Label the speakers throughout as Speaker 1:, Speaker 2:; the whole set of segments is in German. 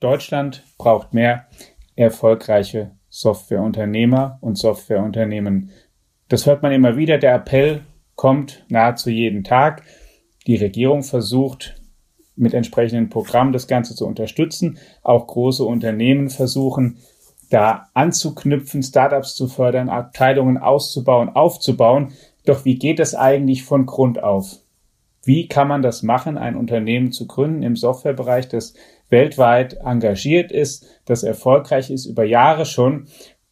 Speaker 1: Deutschland braucht mehr erfolgreiche Softwareunternehmer und Softwareunternehmen. Das hört man immer wieder. Der Appell kommt nahezu jeden Tag. Die Regierung versucht mit entsprechenden Programmen das Ganze zu unterstützen. Auch große Unternehmen versuchen, da anzuknüpfen, Startups zu fördern, Abteilungen auszubauen, aufzubauen. Doch wie geht es eigentlich von Grund auf? Wie kann man das machen, ein Unternehmen zu gründen im Softwarebereich, das weltweit engagiert ist, das erfolgreich ist über Jahre schon?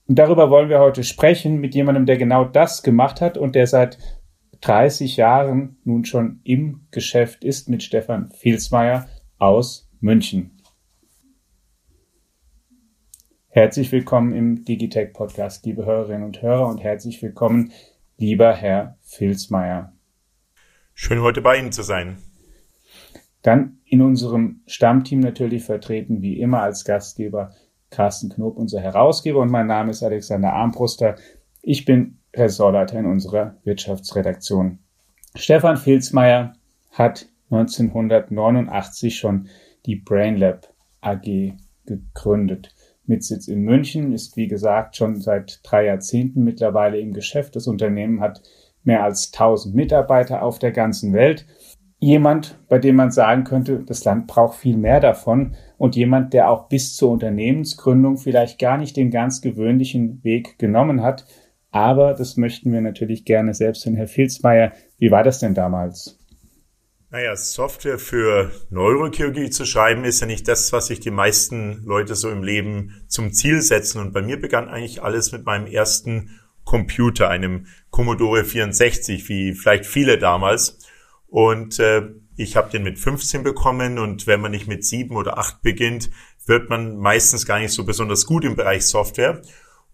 Speaker 1: Und darüber wollen wir heute sprechen mit jemandem, der genau das gemacht hat und der seit 30 Jahren nun schon im Geschäft ist mit Stefan Filsmeier aus München. Herzlich willkommen im Digitech Podcast, liebe Hörerinnen und Hörer und herzlich willkommen, lieber Herr Filsmeier.
Speaker 2: Schön heute bei Ihnen zu sein.
Speaker 1: Dann in unserem Stammteam natürlich vertreten wie immer als Gastgeber Carsten Knob, unser Herausgeber und mein Name ist Alexander Armbruster. Ich bin Ressortleiter in unserer Wirtschaftsredaktion. Stefan Filzmeier hat 1989 schon die BrainLab AG gegründet. Mit Sitz in München ist, wie gesagt, schon seit drei Jahrzehnten mittlerweile im Geschäft. Das Unternehmen hat mehr als 1000 Mitarbeiter auf der ganzen Welt. Jemand, bei dem man sagen könnte, das Land braucht viel mehr davon und jemand, der auch bis zur Unternehmensgründung vielleicht gar nicht den ganz gewöhnlichen Weg genommen hat. Aber das möchten wir natürlich gerne selbst hören. Herr Filzmeier, wie war das denn damals?
Speaker 2: Naja, Software für Neurochirurgie zu schreiben ist ja nicht das, was sich die meisten Leute so im Leben zum Ziel setzen. Und bei mir begann eigentlich alles mit meinem ersten Computer, einem Commodore 64, wie vielleicht viele damals. Und äh, ich habe den mit 15 bekommen und wenn man nicht mit 7 oder 8 beginnt, wird man meistens gar nicht so besonders gut im Bereich Software.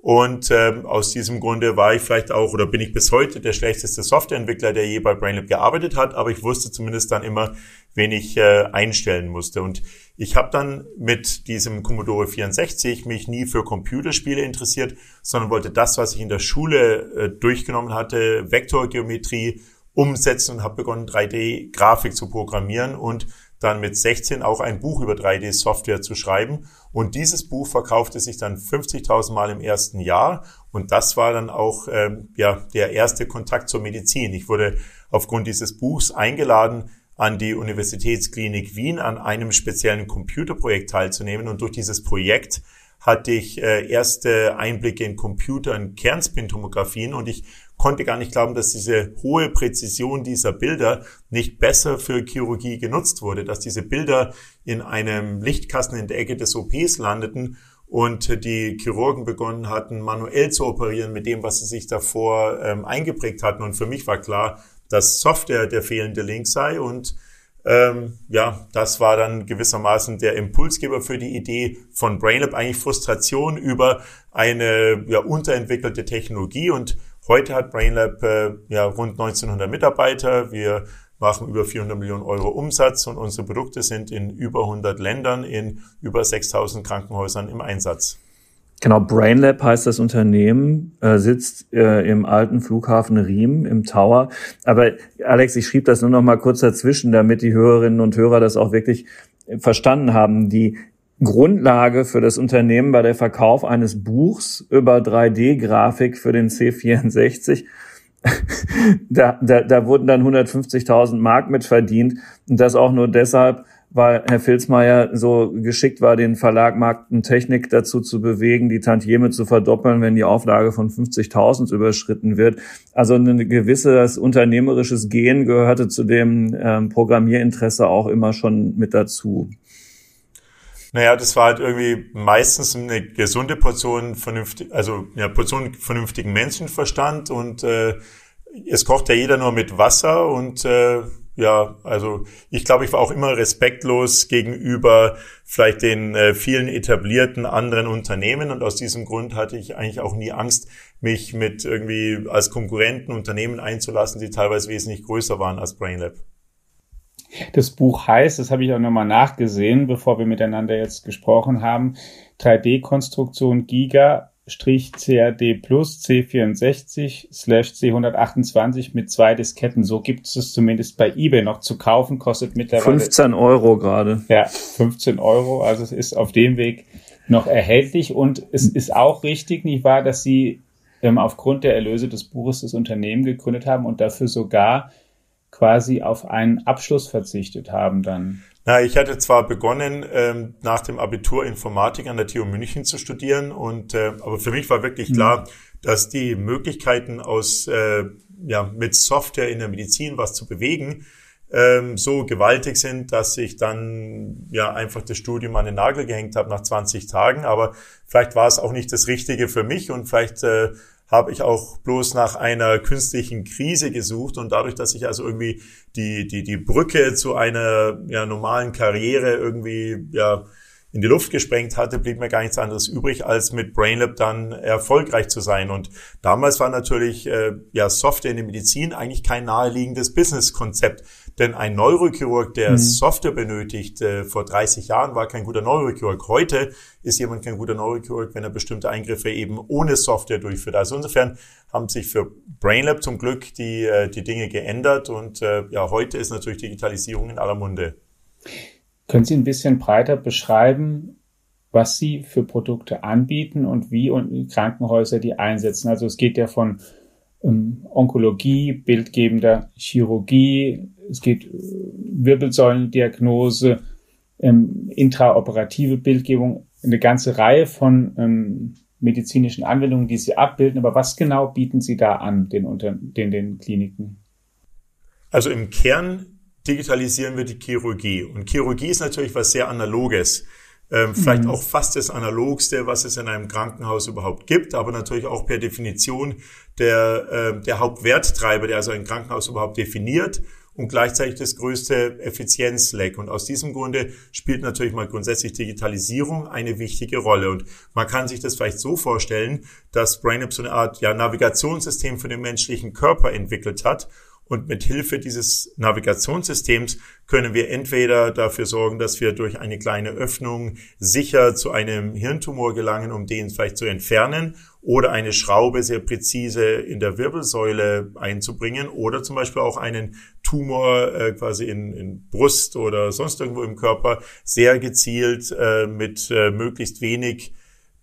Speaker 2: Und äh, aus diesem Grunde war ich vielleicht auch oder bin ich bis heute der schlechteste Softwareentwickler, der je bei BrainLab gearbeitet hat, aber ich wusste zumindest dann immer, wen ich äh, einstellen musste. Und ich habe dann mit diesem Commodore 64 mich nie für Computerspiele interessiert, sondern wollte das, was ich in der Schule äh, durchgenommen hatte, Vektorgeometrie, umsetzen und habe begonnen, 3D-Grafik zu programmieren und dann mit 16 auch ein Buch über 3D-Software zu schreiben. Und dieses Buch verkaufte sich dann 50.000 Mal im ersten Jahr. Und das war dann auch ähm, ja, der erste Kontakt zur Medizin. Ich wurde aufgrund dieses Buchs eingeladen, an die Universitätsklinik Wien an einem speziellen Computerprojekt teilzunehmen. Und durch dieses Projekt hatte ich äh, erste Einblicke in Computer- und Kernspintomographien und ich konnte gar nicht glauben, dass diese hohe Präzision dieser Bilder nicht besser für Chirurgie genutzt wurde, dass diese Bilder in einem Lichtkasten in der Ecke des OPs landeten und die Chirurgen begonnen hatten, manuell zu operieren mit dem, was sie sich davor ähm, eingeprägt hatten. Und für mich war klar, dass Software der fehlende Link sei und ähm, ja, das war dann gewissermaßen der Impulsgeber für die Idee von BrainLab, eigentlich Frustration über eine ja, unterentwickelte Technologie und Heute hat BrainLab äh, ja rund 1900 Mitarbeiter. Wir machen über 400 Millionen Euro Umsatz und unsere Produkte sind in über 100 Ländern in über 6000 Krankenhäusern im Einsatz.
Speaker 3: Genau, BrainLab heißt das Unternehmen, äh, sitzt äh, im alten Flughafen Riem im Tower. Aber Alex, ich schrieb das nur noch mal kurz dazwischen, damit die Hörerinnen und Hörer das auch wirklich verstanden haben. Die Grundlage für das Unternehmen war der Verkauf eines Buchs über 3D-Grafik für den C64. da, da, da wurden dann 150.000 Mark mit verdient. Und das auch nur deshalb, weil Herr Filzmeier so geschickt war, den Verlag Marktentechnik dazu zu bewegen, die Tantieme zu verdoppeln, wenn die Auflage von 50.000 überschritten wird. Also ein gewisses unternehmerisches Gehen gehörte zu dem ähm, Programmierinteresse auch immer schon mit dazu.
Speaker 2: Naja, das war halt irgendwie meistens eine gesunde Portion vernünftig, also ja, Portion vernünftigen Menschenverstand und äh, es kocht ja jeder nur mit Wasser und äh, ja, also ich glaube, ich war auch immer respektlos gegenüber vielleicht den äh, vielen etablierten anderen Unternehmen und aus diesem Grund hatte ich eigentlich auch nie Angst, mich mit irgendwie als Konkurrenten Unternehmen einzulassen, die teilweise wesentlich größer waren als BrainLab.
Speaker 1: Das Buch heißt, das habe ich auch nochmal nachgesehen, bevor wir miteinander jetzt gesprochen haben, 3D-Konstruktion Giga CAD Plus C64 slash C128 mit zwei Disketten. So gibt es es zumindest bei eBay noch zu kaufen, kostet mittlerweile
Speaker 3: 15 Euro gerade.
Speaker 1: Ja, 15 Euro. Also es ist auf dem Weg noch erhältlich und es ist auch richtig, nicht wahr, dass Sie ähm, aufgrund der Erlöse des Buches das Unternehmen gegründet haben und dafür sogar quasi auf einen Abschluss verzichtet haben dann.
Speaker 2: Na, ich hatte zwar begonnen, ähm, nach dem Abitur Informatik an der TU München zu studieren, und äh, aber für mich war wirklich mhm. klar, dass die Möglichkeiten aus äh, ja mit Software in der Medizin was zu bewegen ähm, so gewaltig sind, dass ich dann ja einfach das Studium an den Nagel gehängt habe nach 20 Tagen. Aber vielleicht war es auch nicht das Richtige für mich und vielleicht äh, habe ich auch bloß nach einer künstlichen Krise gesucht und dadurch, dass ich also irgendwie die, die, die Brücke zu einer ja, normalen Karriere irgendwie ja, in die Luft gesprengt hatte, blieb mir gar nichts anderes übrig, als mit BrainLab dann erfolgreich zu sein. Und damals war natürlich äh, ja Software in der Medizin eigentlich kein naheliegendes Businesskonzept. Denn ein Neurochirurg, der mhm. Software benötigt, äh, vor 30 Jahren war kein guter Neurochirurg. Heute ist jemand kein guter Neurochirurg, wenn er bestimmte Eingriffe eben ohne Software durchführt. Also insofern haben sich für BrainLab zum Glück die, äh, die Dinge geändert und äh, ja, heute ist natürlich Digitalisierung in aller Munde.
Speaker 1: Können Sie ein bisschen breiter beschreiben, was Sie für Produkte anbieten und wie und Krankenhäuser die einsetzen? Also es geht ja von Onkologie, bildgebender Chirurgie, es geht äh, Wirbelsäulendiagnose, ähm, intraoperative Bildgebung, eine ganze Reihe von ähm, medizinischen Anwendungen, die Sie abbilden. Aber was genau bieten Sie da an, den, unter, den, den Kliniken?
Speaker 2: Also im Kern digitalisieren wir die Chirurgie. Und Chirurgie ist natürlich was sehr Analoges. Ähm, vielleicht mhm. auch fast das Analogste, was es in einem Krankenhaus überhaupt gibt, aber natürlich auch per Definition der, äh, der Hauptwerttreiber, der also ein Krankenhaus überhaupt definiert und gleichzeitig das größte Effizienzleck. Und aus diesem Grunde spielt natürlich mal grundsätzlich Digitalisierung eine wichtige Rolle. Und man kann sich das vielleicht so vorstellen, dass BrainUp so eine Art ja, Navigationssystem für den menschlichen Körper entwickelt hat und mit Hilfe dieses Navigationssystems können wir entweder dafür sorgen, dass wir durch eine kleine Öffnung sicher zu einem Hirntumor gelangen, um den vielleicht zu entfernen, oder eine Schraube sehr präzise in der Wirbelsäule einzubringen, oder zum Beispiel auch einen Tumor äh, quasi in, in Brust oder sonst irgendwo im Körper sehr gezielt äh, mit äh, möglichst wenig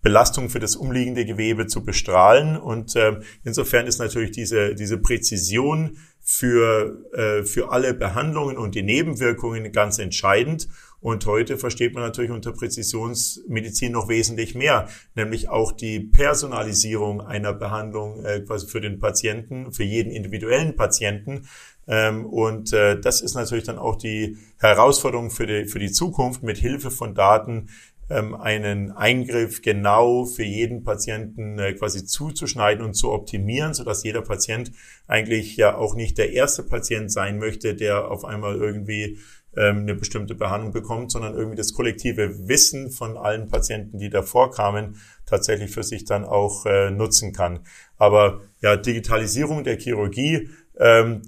Speaker 2: Belastung für das umliegende Gewebe zu bestrahlen. Und äh, insofern ist natürlich diese, diese Präzision für, äh, für alle Behandlungen und die Nebenwirkungen ganz entscheidend. Und heute versteht man natürlich unter Präzisionsmedizin noch wesentlich mehr, nämlich auch die Personalisierung einer Behandlung äh, quasi für den Patienten, für jeden individuellen Patienten. Ähm, und äh, das ist natürlich dann auch die Herausforderung für die, für die Zukunft, mit Hilfe von Daten ähm, einen Eingriff genau für jeden Patienten äh, quasi zuzuschneiden und zu optimieren, sodass jeder Patient eigentlich ja auch nicht der erste Patient sein möchte, der auf einmal irgendwie ähm, eine bestimmte Behandlung bekommt, sondern irgendwie das kollektive Wissen von allen Patienten, die davor kamen, tatsächlich für sich dann auch äh, nutzen kann. Aber ja, Digitalisierung der Chirurgie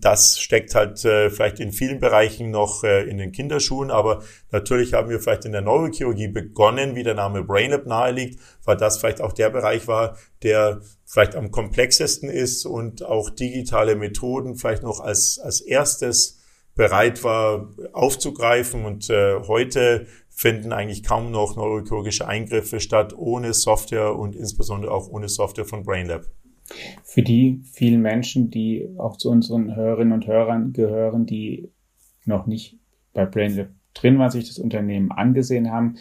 Speaker 2: das steckt halt äh, vielleicht in vielen Bereichen noch äh, in den Kinderschuhen, aber natürlich haben wir vielleicht in der Neurochirurgie begonnen, wie der Name BrainLab naheliegt, weil das vielleicht auch der Bereich war, der vielleicht am komplexesten ist und auch digitale Methoden vielleicht noch als, als erstes bereit war aufzugreifen. Und äh, heute finden eigentlich kaum noch neurochirurgische Eingriffe statt ohne Software und insbesondere auch ohne Software von BrainLab
Speaker 1: für die vielen Menschen, die auch zu unseren Hörerinnen und Hörern gehören, die noch nicht bei BrainLab drin waren, sich das Unternehmen angesehen haben.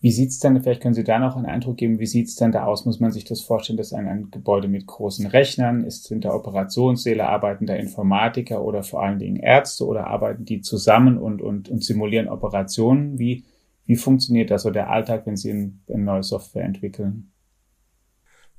Speaker 1: Wie sieht's dann, vielleicht können Sie da noch einen Eindruck geben, wie sieht's dann da aus? Muss man sich das vorstellen, dass ein, ein Gebäude mit großen Rechnern ist, sind da Operationssäle, arbeiten da Informatiker oder vor allen Dingen Ärzte oder arbeiten die zusammen und, und, und simulieren Operationen? Wie, wie funktioniert das so der Alltag, wenn Sie eine neue Software entwickeln?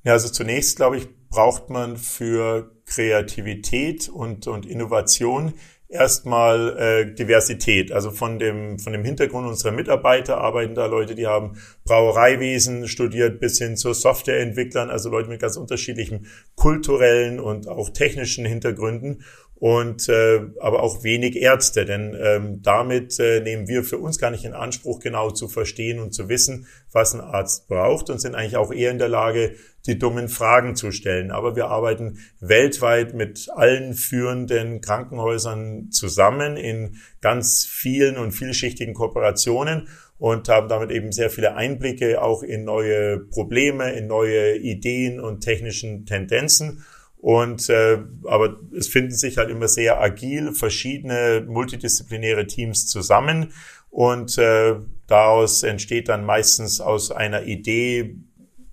Speaker 2: Ja, also zunächst, glaube ich, braucht man für Kreativität und, und Innovation erstmal äh, Diversität. Also von dem, von dem Hintergrund unserer Mitarbeiter arbeiten da Leute, die haben Brauereiwesen studiert bis hin zu Softwareentwicklern, also Leute mit ganz unterschiedlichen kulturellen und auch technischen Hintergründen. Und äh, aber auch wenig Ärzte, denn ähm, damit äh, nehmen wir für uns gar nicht in Anspruch, genau zu verstehen und zu wissen, was ein Arzt braucht und sind eigentlich auch eher in der Lage, die dummen Fragen zu stellen. Aber wir arbeiten weltweit mit allen führenden Krankenhäusern zusammen in ganz vielen und vielschichtigen Kooperationen und haben damit eben sehr viele Einblicke auch in neue Probleme, in neue Ideen und technischen Tendenzen und äh, aber es finden sich halt immer sehr agil verschiedene multidisziplinäre Teams zusammen und äh, daraus entsteht dann meistens aus einer Idee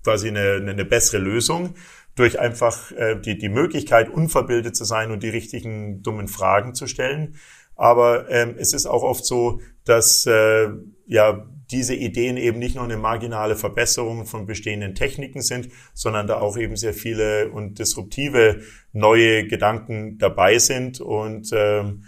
Speaker 2: quasi eine, eine bessere Lösung durch einfach äh, die, die Möglichkeit, unverbildet zu sein und die richtigen dummen Fragen zu stellen. Aber ähm, es ist auch oft so, dass äh, ja diese Ideen eben nicht nur eine marginale Verbesserung von bestehenden Techniken sind, sondern da auch eben sehr viele und disruptive neue Gedanken dabei sind und ähm,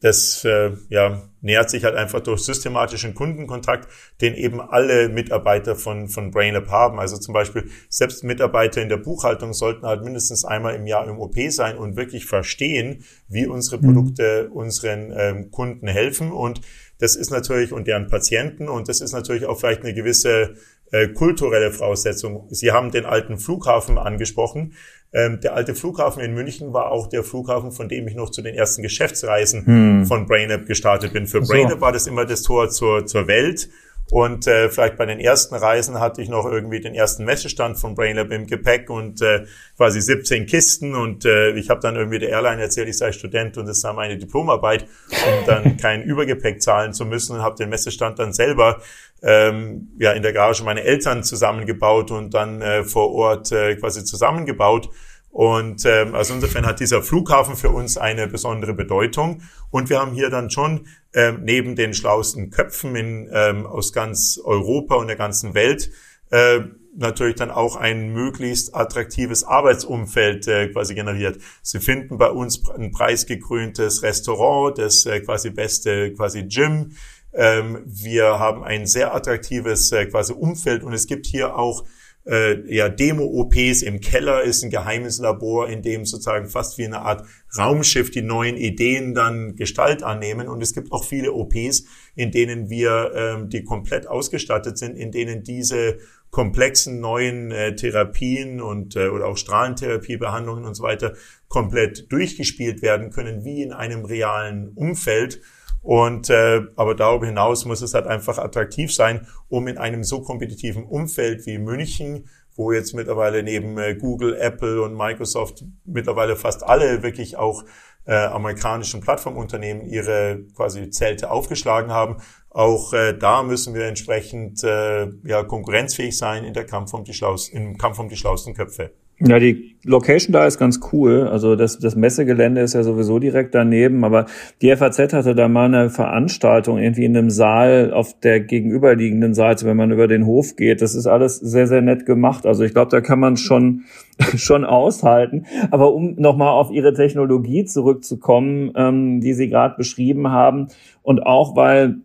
Speaker 2: das äh, ja, nähert sich halt einfach durch systematischen Kundenkontakt, den eben alle Mitarbeiter von, von BrainLab haben. Also zum Beispiel selbst Mitarbeiter in der Buchhaltung sollten halt mindestens einmal im Jahr im OP sein und wirklich verstehen, wie unsere mhm. Produkte unseren ähm, Kunden helfen. Und das ist natürlich, und deren Patienten, und das ist natürlich auch vielleicht eine gewisse äh, kulturelle Voraussetzung. Sie haben den alten Flughafen angesprochen. Ähm, der alte Flughafen in München war auch der Flughafen, von dem ich noch zu den ersten Geschäftsreisen hm. von BrainUp gestartet bin. Für so. BrainUp war das immer das Tor zur, zur Welt. Und äh, vielleicht bei den ersten Reisen hatte ich noch irgendwie den ersten Messestand von BrainLab im Gepäck und äh, quasi 17 Kisten. Und äh, ich habe dann irgendwie der Airline erzählt, ich sei Student und es sei meine Diplomarbeit, um dann kein Übergepäck zahlen zu müssen und habe den Messestand dann selber ähm, ja in der Garage meine Eltern zusammengebaut und dann äh, vor Ort äh, quasi zusammengebaut. Und ähm, also insofern hat dieser Flughafen für uns eine besondere Bedeutung. Und wir haben hier dann schon ähm, neben den schlauesten Köpfen in, ähm, aus ganz Europa und der ganzen Welt äh, natürlich dann auch ein möglichst attraktives Arbeitsumfeld äh, quasi generiert. Sie finden bei uns ein preisgekröntes Restaurant, das äh, quasi beste quasi Gym. Ähm, wir haben ein sehr attraktives äh, quasi Umfeld und es gibt hier auch äh, ja, Demo-OPs im Keller ist ein geheimes Labor, in dem sozusagen fast wie eine Art Raumschiff die neuen Ideen dann Gestalt annehmen. Und es gibt auch viele OPs, in denen wir, ähm, die komplett ausgestattet sind, in denen diese komplexen neuen äh, Therapien und äh, oder auch Strahlentherapiebehandlungen und so weiter komplett durchgespielt werden können, wie in einem realen Umfeld. Und äh, aber darüber hinaus muss es halt einfach attraktiv sein, um in einem so kompetitiven Umfeld wie München, wo jetzt mittlerweile neben äh, Google, Apple und Microsoft mittlerweile fast alle wirklich auch äh, amerikanischen Plattformunternehmen ihre quasi Zelte aufgeschlagen haben. Auch äh, da müssen wir entsprechend äh, ja, konkurrenzfähig sein in der Kampf um die schlausten, im Kampf um die schlausten Köpfe.
Speaker 3: Ja, die Location da ist ganz cool. Also das, das Messegelände ist ja sowieso direkt daneben, aber die FAZ hatte da mal eine Veranstaltung irgendwie in einem Saal auf der gegenüberliegenden Seite, wenn man über den Hof geht. Das ist alles sehr, sehr nett gemacht. Also ich glaube, da kann man schon, schon aushalten. Aber um nochmal auf Ihre Technologie zurückzukommen, ähm, die Sie gerade beschrieben haben und auch weil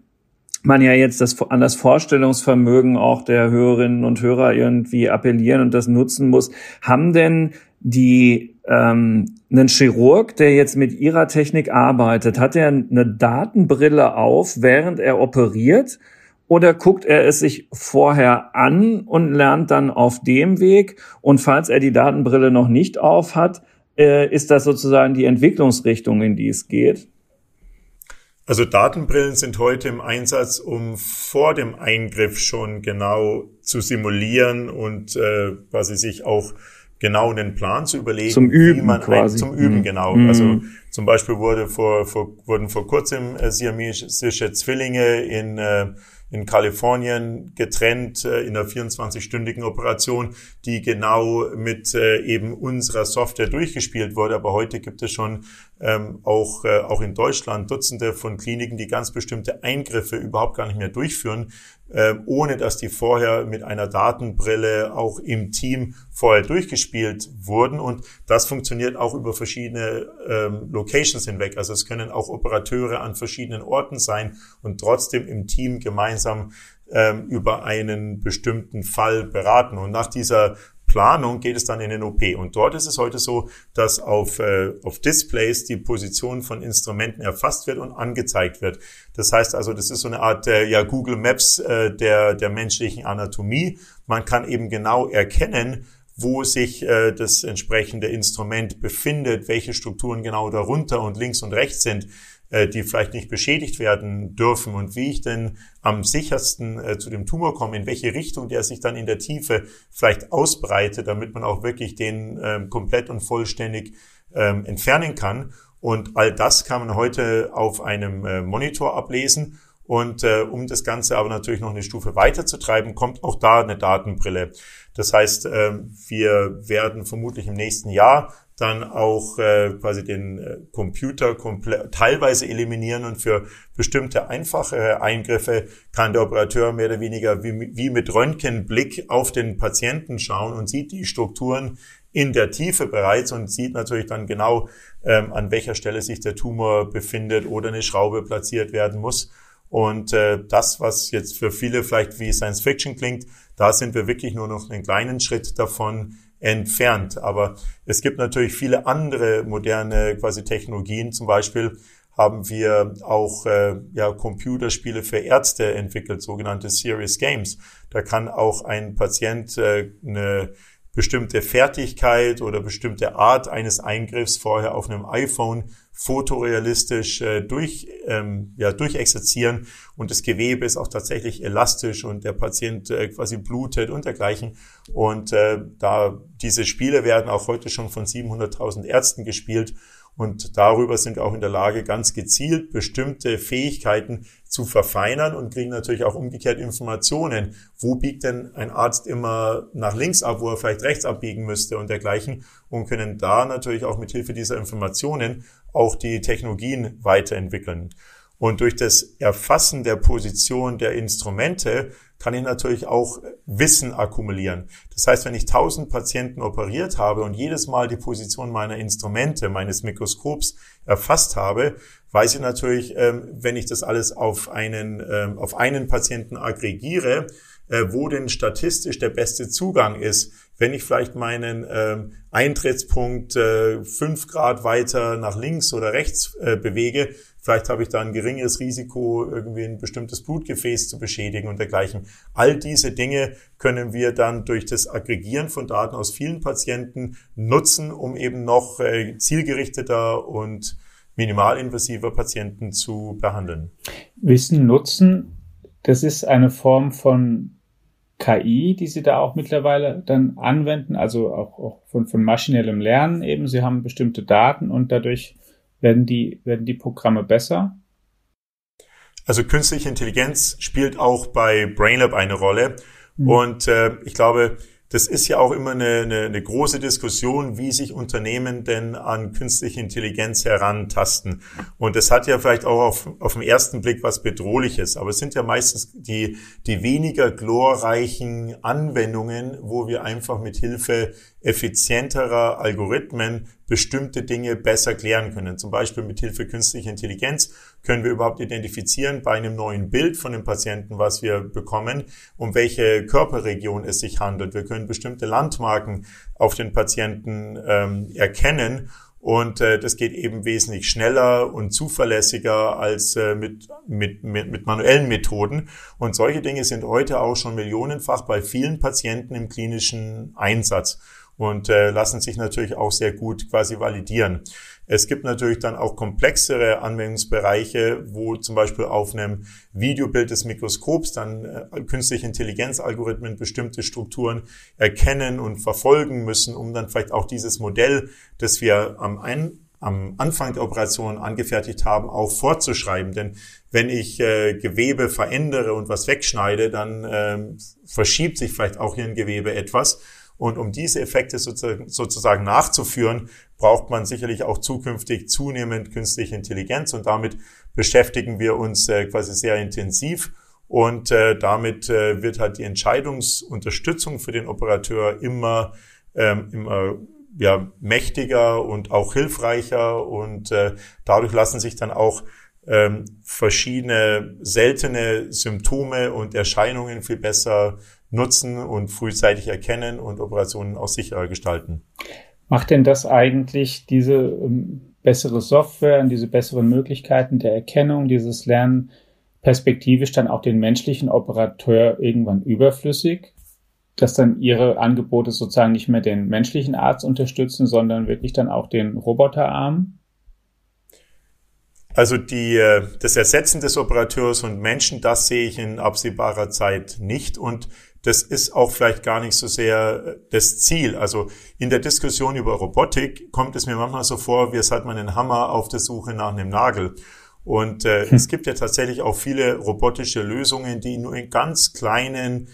Speaker 3: man ja jetzt das, an das Vorstellungsvermögen auch der Hörerinnen und Hörer irgendwie appellieren und das nutzen muss. Haben denn die ähm, einen Chirurg, der jetzt mit ihrer Technik arbeitet, hat er eine Datenbrille auf, während er operiert? Oder guckt er es sich vorher an und lernt dann auf dem Weg? Und falls er die Datenbrille noch nicht auf hat, äh, ist das sozusagen die Entwicklungsrichtung, in die es geht?
Speaker 2: Also Datenbrillen sind heute im Einsatz, um vor dem Eingriff schon genau zu simulieren und äh, quasi sich auch genau einen Plan zu überlegen.
Speaker 3: Zum Üben quasi.
Speaker 2: Ein, zum Üben, mhm. genau. Mhm. Also zum Beispiel wurde vor, vor, wurden vor kurzem äh, siamesische Zwillinge in äh, in Kalifornien getrennt äh, in einer 24-stündigen Operation, die genau mit äh, eben unserer Software durchgespielt wurde. Aber heute gibt es schon ähm, auch, äh, auch in Deutschland Dutzende von Kliniken, die ganz bestimmte Eingriffe überhaupt gar nicht mehr durchführen, äh, ohne dass die vorher mit einer Datenbrille auch im Team vorher durchgespielt wurden. Und das funktioniert auch über verschiedene ähm, Locations hinweg. Also es können auch Operateure an verschiedenen Orten sein und trotzdem im Team gemeinsam ähm, über einen bestimmten Fall beraten. Und nach dieser Planung geht es dann in den OP. Und dort ist es heute so, dass auf, äh, auf Displays die Position von Instrumenten erfasst wird und angezeigt wird. Das heißt also, das ist so eine Art äh, ja, Google Maps äh, der, der menschlichen Anatomie. Man kann eben genau erkennen, wo sich äh, das entsprechende Instrument befindet, welche Strukturen genau darunter und links und rechts sind die vielleicht nicht beschädigt werden dürfen und wie ich denn am sichersten äh, zu dem Tumor komme, in welche Richtung der sich dann in der Tiefe vielleicht ausbreitet, damit man auch wirklich den ähm, komplett und vollständig ähm, entfernen kann. Und all das kann man heute auf einem äh, Monitor ablesen. Und äh, um das Ganze aber natürlich noch eine Stufe weiter zu treiben, kommt auch da eine Datenbrille. Das heißt, äh, wir werden vermutlich im nächsten Jahr dann auch äh, quasi den äh, Computer komplett teilweise eliminieren und für bestimmte einfache Eingriffe kann der Operateur mehr oder weniger wie, wie mit Röntgenblick auf den Patienten schauen und sieht die Strukturen in der Tiefe bereits und sieht natürlich dann genau, ähm, an welcher Stelle sich der Tumor befindet oder eine Schraube platziert werden muss. Und äh, das, was jetzt für viele vielleicht wie Science Fiction klingt, da sind wir wirklich nur noch einen kleinen Schritt davon entfernt. Aber es gibt natürlich viele andere moderne quasi Technologien. Zum Beispiel haben wir auch äh, ja, Computerspiele für Ärzte entwickelt, sogenannte Serious Games. Da kann auch ein Patient äh, eine bestimmte Fertigkeit oder bestimmte Art eines Eingriffs vorher auf einem iPhone fotorealistisch äh, durch, ähm, ja, durchexerzieren und das Gewebe ist auch tatsächlich elastisch und der Patient äh, quasi blutet und dergleichen. Und äh, da diese Spiele werden auch heute schon von 700.000 Ärzten gespielt und darüber sind wir auch in der Lage, ganz gezielt bestimmte Fähigkeiten zu verfeinern und kriegen natürlich auch umgekehrt Informationen. Wo biegt denn ein Arzt immer nach links ab, wo er vielleicht rechts abbiegen müsste und dergleichen und können da natürlich auch mit Hilfe dieser Informationen auch die Technologien weiterentwickeln. Und durch das Erfassen der Position der Instrumente kann ich natürlich auch Wissen akkumulieren. Das heißt, wenn ich 1000 Patienten operiert habe und jedes Mal die Position meiner Instrumente, meines Mikroskops erfasst habe, weiß ich natürlich, ähm, wenn ich das alles auf einen, ähm, auf einen Patienten aggregiere, wo denn statistisch der beste Zugang ist. Wenn ich vielleicht meinen ähm, Eintrittspunkt äh, fünf Grad weiter nach links oder rechts äh, bewege, Vielleicht habe ich da ein geringeres Risiko, irgendwie ein bestimmtes Blutgefäß zu beschädigen und dergleichen. All diese Dinge können wir dann durch das Aggregieren von Daten aus vielen Patienten nutzen, um eben noch äh, zielgerichteter und minimalinvasiver Patienten zu behandeln.
Speaker 1: Wissen nutzen, das ist eine Form von KI, die Sie da auch mittlerweile dann anwenden, also auch, auch von, von maschinellem Lernen eben. Sie haben bestimmte Daten und dadurch werden die, werden die Programme besser?
Speaker 2: Also künstliche Intelligenz spielt auch bei BrainLab eine Rolle. Mhm. Und äh, ich glaube, das ist ja auch immer eine, eine, eine große Diskussion, wie sich Unternehmen denn an künstliche Intelligenz herantasten. Und das hat ja vielleicht auch auf, auf den ersten Blick was Bedrohliches, aber es sind ja meistens die, die weniger glorreichen Anwendungen, wo wir einfach mit Hilfe effizienterer Algorithmen bestimmte Dinge besser klären können. Zum Beispiel mit Hilfe künstlicher Intelligenz können wir überhaupt identifizieren bei einem neuen Bild von dem Patienten, was wir bekommen, um welche Körperregion es sich handelt. Wir können bestimmte Landmarken auf den Patienten ähm, erkennen und äh, das geht eben wesentlich schneller und zuverlässiger als äh, mit, mit, mit, mit manuellen Methoden. Und solche Dinge sind heute auch schon millionenfach bei vielen Patienten im klinischen Einsatz und äh, lassen sich natürlich auch sehr gut quasi validieren. Es gibt natürlich dann auch komplexere Anwendungsbereiche, wo zum Beispiel auf einem Videobild des Mikroskops dann äh, künstliche Intelligenzalgorithmen bestimmte Strukturen erkennen und verfolgen müssen, um dann vielleicht auch dieses Modell, das wir am, ein, am Anfang der Operation angefertigt haben, auch fortzuschreiben. Denn wenn ich äh, Gewebe verändere und was wegschneide, dann äh, verschiebt sich vielleicht auch hier ein Gewebe etwas. Und um diese Effekte sozusagen nachzuführen, braucht man sicherlich auch zukünftig zunehmend künstliche Intelligenz. Und damit beschäftigen wir uns äh, quasi sehr intensiv. Und äh, damit äh, wird halt die Entscheidungsunterstützung für den Operateur immer, ähm, immer ja, mächtiger und auch hilfreicher. Und dadurch lassen sich dann auch ähm, verschiedene seltene Symptome und Erscheinungen viel besser nutzen und frühzeitig erkennen und Operationen auch sicherer gestalten.
Speaker 1: Macht denn das eigentlich diese ähm, bessere Software und diese besseren Möglichkeiten der Erkennung, dieses Lernen perspektivisch dann auch den menschlichen Operateur irgendwann überflüssig? Dass dann ihre Angebote sozusagen nicht mehr den menschlichen Arzt unterstützen, sondern wirklich dann auch den Roboterarm?
Speaker 2: Also die, äh, das Ersetzen des Operateurs und Menschen, das sehe ich in absehbarer Zeit nicht. Und das ist auch vielleicht gar nicht so sehr äh, das Ziel. Also in der Diskussion über Robotik kommt es mir manchmal so vor, wie es hat man einen Hammer auf der Suche nach einem Nagel. Und äh, hm. es gibt ja tatsächlich auch viele robotische Lösungen, die nur in ganz kleinen,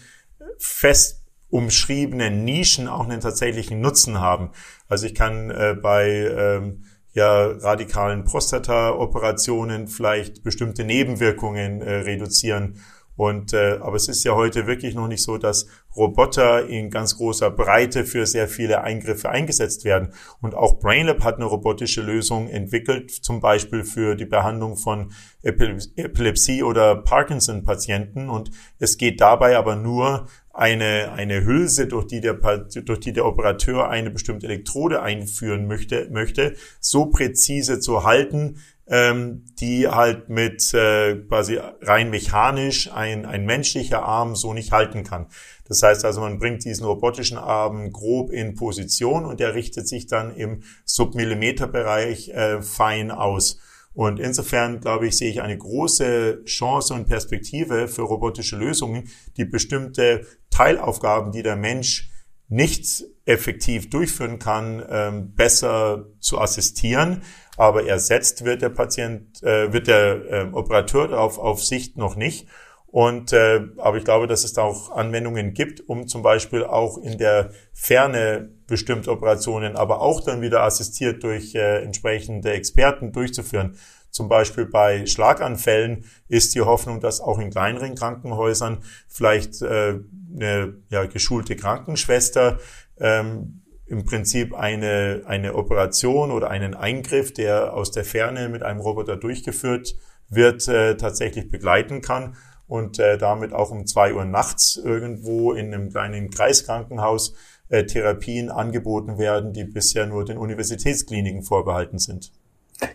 Speaker 2: fest umschriebenen Nischen auch einen tatsächlichen Nutzen haben. Also ich kann äh, bei ähm, ja radikalen Prostata-Operationen vielleicht bestimmte Nebenwirkungen äh, reduzieren. Und äh, aber es ist ja heute wirklich noch nicht so, dass Roboter in ganz großer Breite für sehr viele Eingriffe eingesetzt werden. Und auch BrainLab hat eine robotische Lösung entwickelt, zum Beispiel für die Behandlung von Epilepsie oder Parkinson-Patienten. Und es geht dabei aber nur eine, eine Hülse, durch die, der, durch die der Operateur eine bestimmte Elektrode einführen möchte, möchte so präzise zu halten, ähm, die halt mit äh, quasi rein mechanisch ein, ein menschlicher Arm so nicht halten kann. Das heißt also, man bringt diesen robotischen Arm grob in Position und der richtet sich dann im Submillimeterbereich äh, fein aus. Und insofern, glaube ich, sehe ich eine große Chance und Perspektive für robotische Lösungen, die bestimmte Teilaufgaben, die der Mensch nicht effektiv durchführen kann, ähm, besser zu assistieren. Aber ersetzt wird der Patient, äh, wird der äh, Operateur auf, auf Sicht noch nicht. Und äh, aber ich glaube, dass es da auch Anwendungen gibt, um zum Beispiel auch in der Ferne bestimmte Operationen, aber auch dann wieder assistiert durch äh, entsprechende Experten durchzuführen. Zum Beispiel bei Schlaganfällen ist die Hoffnung, dass auch in kleineren Krankenhäusern vielleicht äh, eine ja, geschulte Krankenschwester ähm, im Prinzip eine, eine Operation oder einen Eingriff, der aus der Ferne mit einem Roboter durchgeführt wird, äh, tatsächlich begleiten kann und äh, damit auch um zwei Uhr nachts irgendwo in einem kleinen Kreiskrankenhaus äh, Therapien angeboten werden, die bisher nur den Universitätskliniken vorbehalten sind.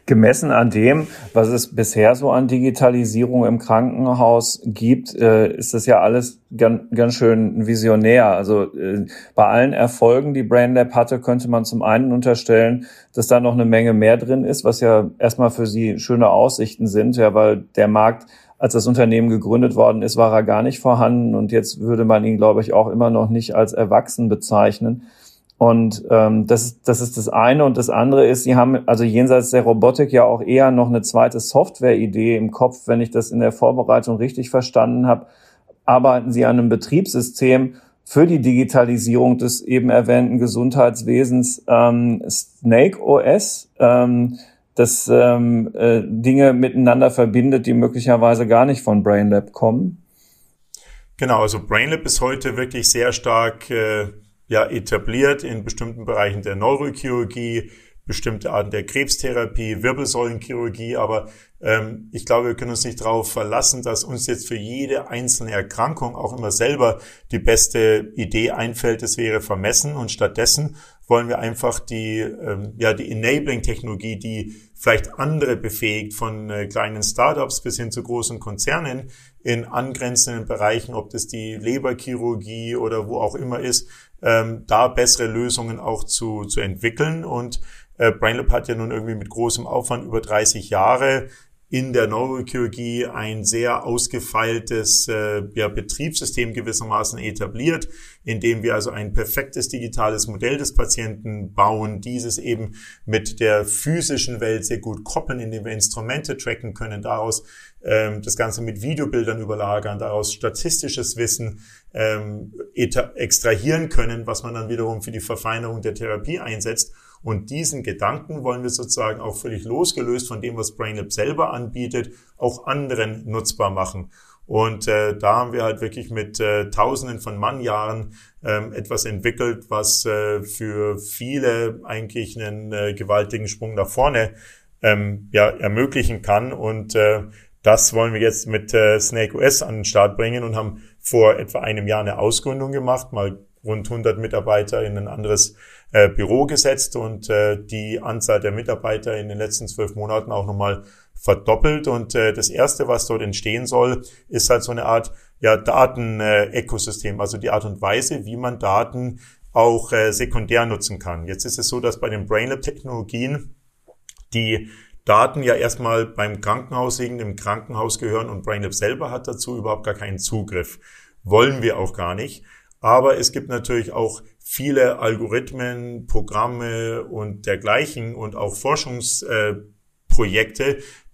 Speaker 3: Gemessen an dem, was es bisher so an Digitalisierung im Krankenhaus gibt, äh, ist das ja alles ganz, schön visionär. Also äh, bei allen Erfolgen, die BrainLab hatte, könnte man zum einen unterstellen, dass da noch eine Menge mehr drin ist, was ja erstmal für sie schöne Aussichten sind, ja, weil der Markt als das Unternehmen gegründet worden ist, war er gar nicht vorhanden und jetzt würde man ihn, glaube ich, auch immer noch nicht als erwachsen bezeichnen. Und ähm, das, das ist das eine. Und das andere ist, sie haben also jenseits der Robotik ja auch eher noch eine zweite Software-Idee im Kopf, wenn ich das in der Vorbereitung richtig verstanden habe. Arbeiten sie an einem Betriebssystem für die Digitalisierung des eben erwähnten Gesundheitswesens ähm, Snake OS. Ähm, das ähm, äh, Dinge miteinander verbindet, die möglicherweise gar nicht von BrainLab kommen?
Speaker 2: Genau, also BrainLab ist heute wirklich sehr stark äh, ja, etabliert in bestimmten Bereichen der Neurochirurgie, bestimmte Arten der Krebstherapie, Wirbelsäulenchirurgie, aber ähm, ich glaube, wir können uns nicht darauf verlassen, dass uns jetzt für jede einzelne Erkrankung auch immer selber die beste Idee einfällt, es wäre vermessen. Und stattdessen wollen wir einfach die, ähm, ja, die Enabling-Technologie, die vielleicht andere befähigt, von äh, kleinen Startups bis hin zu großen Konzernen in angrenzenden Bereichen, ob das die Leberchirurgie oder wo auch immer ist, ähm, da bessere Lösungen auch zu, zu entwickeln. Und äh, BrainLab hat ja nun irgendwie mit großem Aufwand über 30 Jahre in der Neurochirurgie ein sehr ausgefeiltes äh, ja, Betriebssystem gewissermaßen etabliert, in dem wir also ein perfektes digitales Modell des Patienten bauen, dieses eben mit der physischen Welt sehr gut koppeln, indem wir Instrumente tracken können, daraus ähm, das Ganze mit Videobildern überlagern, daraus statistisches Wissen ähm, extrahieren können, was man dann wiederum für die Verfeinerung der Therapie einsetzt und diesen Gedanken wollen wir sozusagen auch völlig losgelöst von dem, was BrainLab selber anbietet, auch anderen nutzbar machen. Und äh, da haben wir halt wirklich mit äh, Tausenden von Mannjahren ähm, etwas entwickelt, was äh, für viele eigentlich einen äh, gewaltigen Sprung nach vorne ähm, ja, ermöglichen kann. Und äh, das wollen wir jetzt mit äh, Snake OS an den Start bringen und haben vor etwa einem Jahr eine Ausgründung gemacht, mal rund 100 Mitarbeiter in ein anderes äh, Büro gesetzt und äh, die Anzahl der Mitarbeiter in den letzten zwölf Monaten auch nochmal verdoppelt. Und äh, das Erste, was dort entstehen soll, ist halt so eine Art ja, Daten-Ökosystem, also die Art und Weise, wie man Daten auch äh, sekundär nutzen kann. Jetzt ist es so, dass bei den BrainLab-Technologien die Daten ja erstmal beim Krankenhaus liegen, im Krankenhaus gehören und BrainLab selber hat dazu überhaupt gar keinen Zugriff. Wollen wir auch gar nicht. Aber es gibt natürlich auch viele Algorithmen, Programme und dergleichen und auch Forschungs äh,